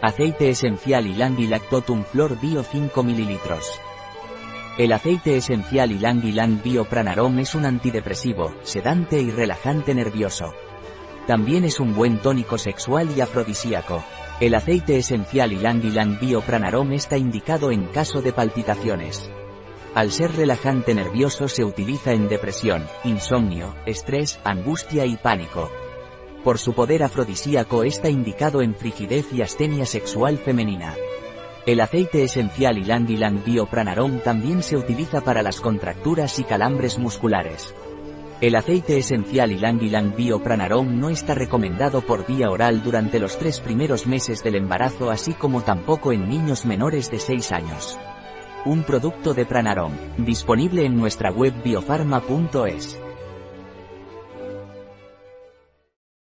Aceite esencial Ylang Ylang Totum Flor Bio 5 ml. El aceite esencial Ylang Ylang Bio Pranarom es un antidepresivo, sedante y relajante nervioso. También es un buen tónico sexual y afrodisíaco. El aceite esencial Ylang Ylang Bio Pranarom está indicado en caso de palpitaciones. Al ser relajante nervioso se utiliza en depresión, insomnio, estrés, angustia y pánico. Por su poder afrodisíaco está indicado en frigidez y astenia sexual femenina. El aceite esencial Ylang Ylang Bio Pranarom también se utiliza para las contracturas y calambres musculares. El aceite esencial Ylang Ylang Bio Pranarom no está recomendado por vía oral durante los tres primeros meses del embarazo así como tampoco en niños menores de 6 años. Un producto de Pranarom, disponible en nuestra web biofarma.es.